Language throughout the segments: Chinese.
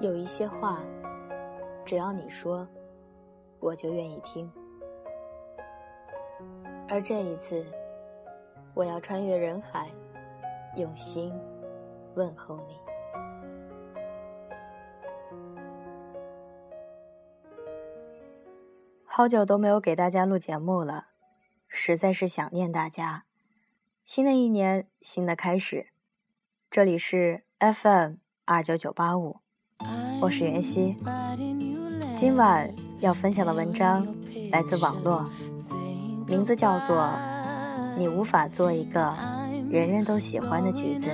有一些话，只要你说，我就愿意听。而这一次，我要穿越人海，用心问候你。好久都没有给大家录节目了，实在是想念大家。新的一年，新的开始，这里是 FM 二九九八五。我是袁熙，今晚要分享的文章来自网络，名字叫做《你无法做一个人人都喜欢的橘子》。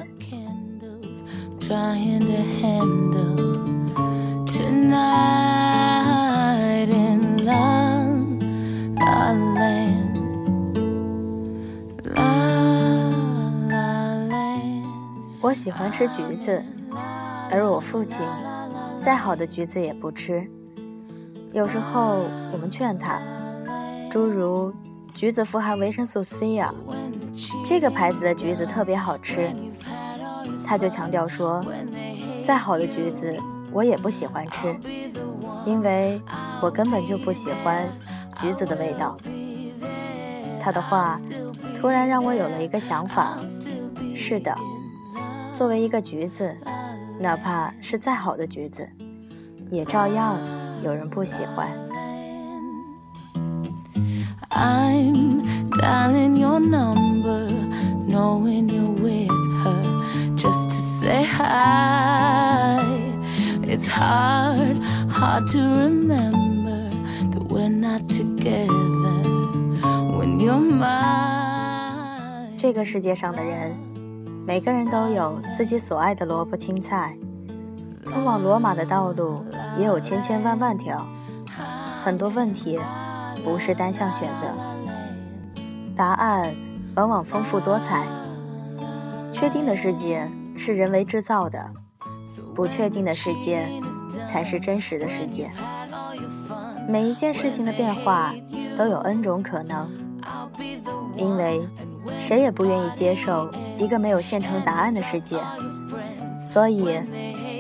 我喜欢吃橘子，而我父亲。再好的橘子也不吃。有时候我们劝他，诸如橘子富含维生素 C 啊，这个牌子的橘子特别好吃。他就强调说，再好的橘子我也不喜欢吃，因为我根本就不喜欢橘子的味道。他的话突然让我有了一个想法：是的，作为一个橘子。哪怕是再好的橘子，也照样有人不喜欢。这个世界上的人。每个人都有自己所爱的萝卜青菜，通往罗马的道路也有千千万万条。很多问题不是单向选择，答案往往丰富多彩。确定的世界是人为制造的，不确定的世界才是真实的世界。每一件事情的变化都有 N 种可能，因为。谁也不愿意接受一个没有现成答案的世界，所以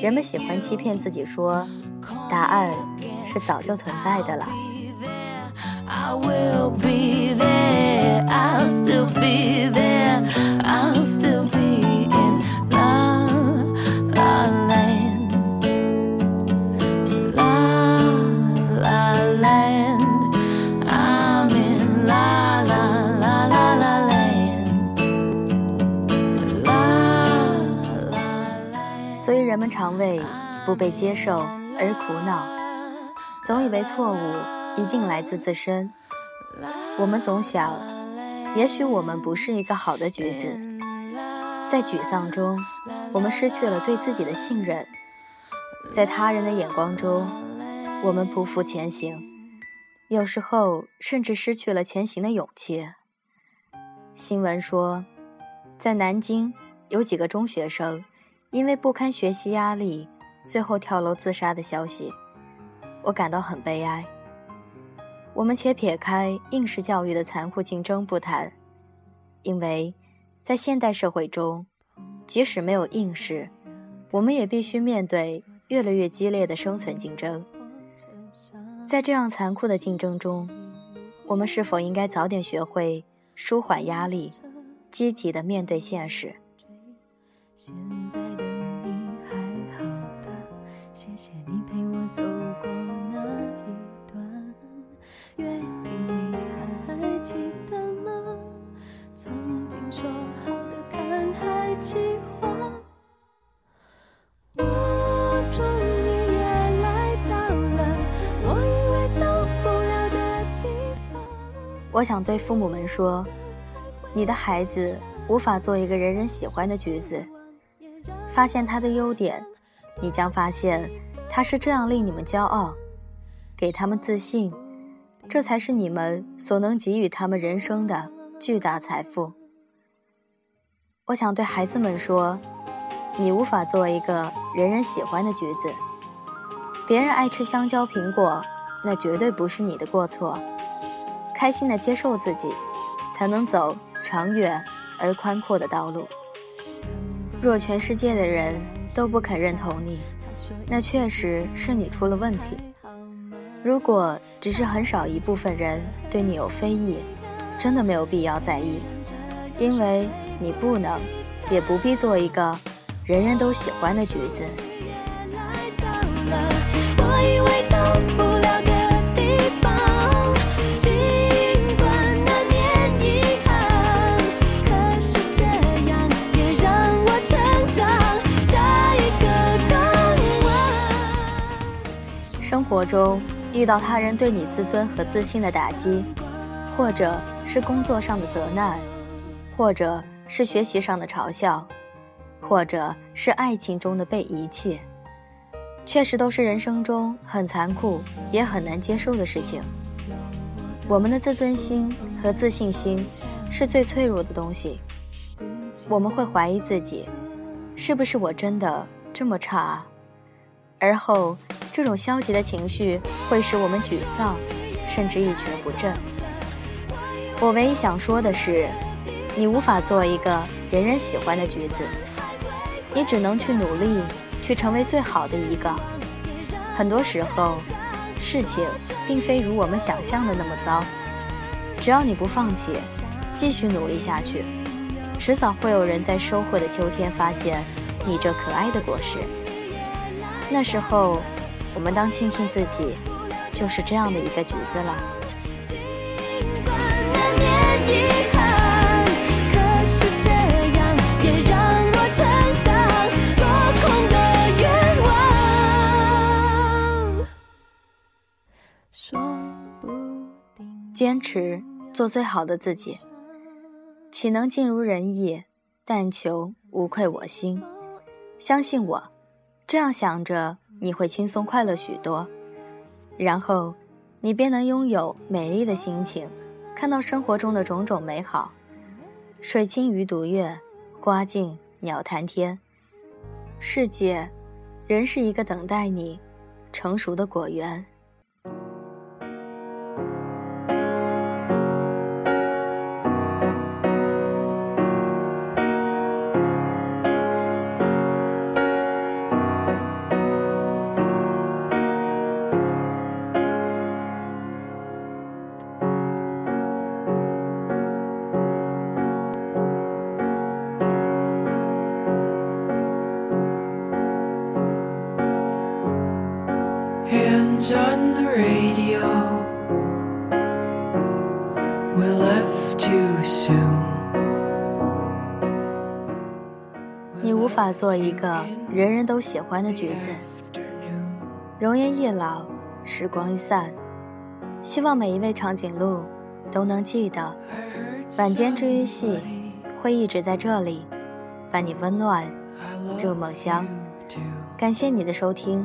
人们喜欢欺骗自己说，答案是早就存在的了。人们常为不被接受而苦恼，总以为错误一定来自自身。我们总想，也许我们不是一个好的橘子。在沮丧中，我们失去了对自己的信任；在他人的眼光中，我们匍匐前行，有时候甚至失去了前行的勇气。新闻说，在南京有几个中学生。因为不堪学习压力，最后跳楼自杀的消息，我感到很悲哀。我们且撇开应试教育的残酷竞争不谈，因为，在现代社会中，即使没有应试，我们也必须面对越来越激烈的生存竞争。在这样残酷的竞争中，我们是否应该早点学会舒缓压力，积极的面对现实？现在？谢谢你陪我走过那一段约定，你还记得吗？曾经说好的看海计划，我终于也来到了我以为到不了的地方。我想对父母们说，你的孩子无法做一个人人喜欢的橘子。发现他的优点，你将发现他是这样令你们骄傲，给他们自信，这才是你们所能给予他们人生的巨大财富。我想对孩子们说，你无法做一个人人喜欢的橘子，别人爱吃香蕉、苹果，那绝对不是你的过错。开心的接受自己，才能走长远而宽阔的道路。若全世界的人都不肯认同你，那确实是你出了问题。如果只是很少一部分人对你有非议，真的没有必要在意，因为你不能，也不必做一个人人都喜欢的橘子。生活中遇到他人对你自尊和自信的打击，或者是工作上的责难，或者是学习上的嘲笑，或者是爱情中的被遗弃，确实都是人生中很残酷也很难接受的事情。我们的自尊心和自信心是最脆弱的东西，我们会怀疑自己，是不是我真的这么差？而后。这种消极的情绪会使我们沮丧，甚至一蹶不振。我唯一想说的是，你无法做一个人人喜欢的橘子，你只能去努力，去成为最好的一个。很多时候，事情并非如我们想象的那么糟。只要你不放弃，继续努力下去，迟早会有人在收获的秋天发现你这可爱的果实。那时候。我们当庆幸自己就是这样的一个橘子了。坚持做最好的自己，岂能尽如人意？但求无愧我心。相信我，这样想着。你会轻松快乐许多，然后，你便能拥有美丽的心情，看到生活中的种种美好。水清鱼独月，花静鸟谈天。世界，仍是一个等待你成熟的果园。Hands on the radio. We left too soon. 你无法做一个人人都喜欢的橘子。容颜易老，时光一散。希望每一位长颈鹿都能记得，晚间治愈系会一直在这里，伴你温暖入梦乡。感谢你的收听，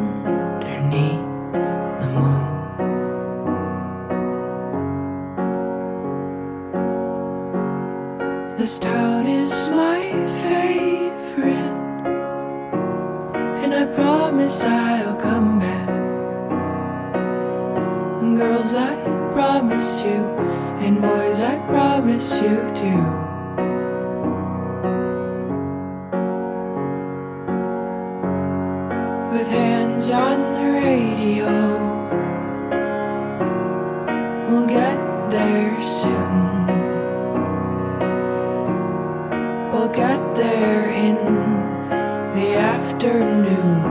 hands on the radio, we'll get there soon. We'll get there in the afternoon.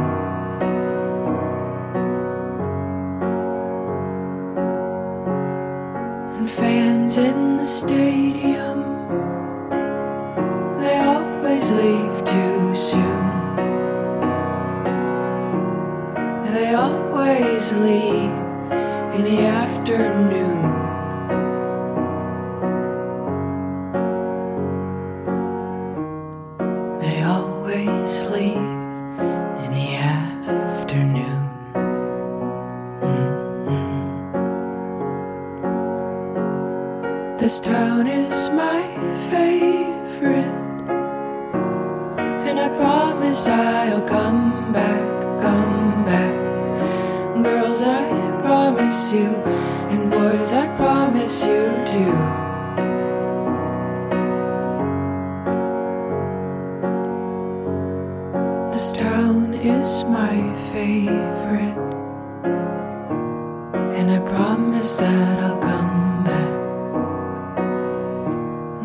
And fans in the stadium, they always leave too soon. Always leave in the afternoon. They always leave. In the afternoon. Mm-hmm. This town is my favorite. And I promise I'll come back, come back. Promise you, and boys, I promise you too. This town is my favorite, and I promise that I'll come back.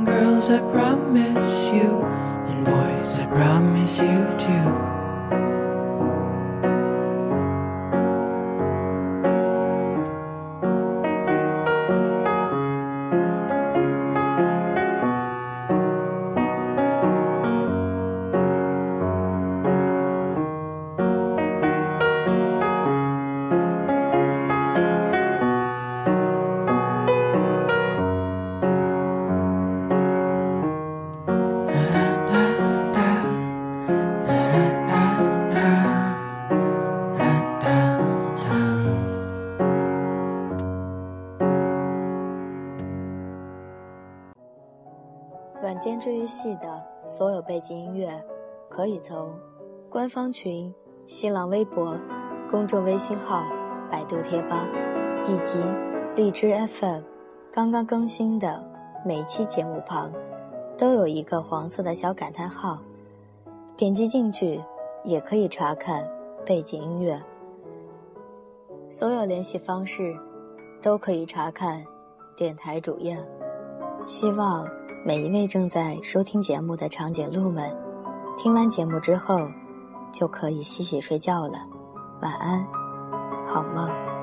Girls, I promise you, and boys, I promise you too. 晚间治愈系的所有背景音乐，可以从官方群、新浪微博、公众微信号、百度贴吧以及荔枝 FM 刚刚更新的每期节目旁，都有一个黄色的小感叹号，点击进去也可以查看背景音乐。所有联系方式都可以查看电台主页。希望。每一位正在收听节目的长颈鹿们，听完节目之后，就可以洗洗睡觉了。晚安，好梦。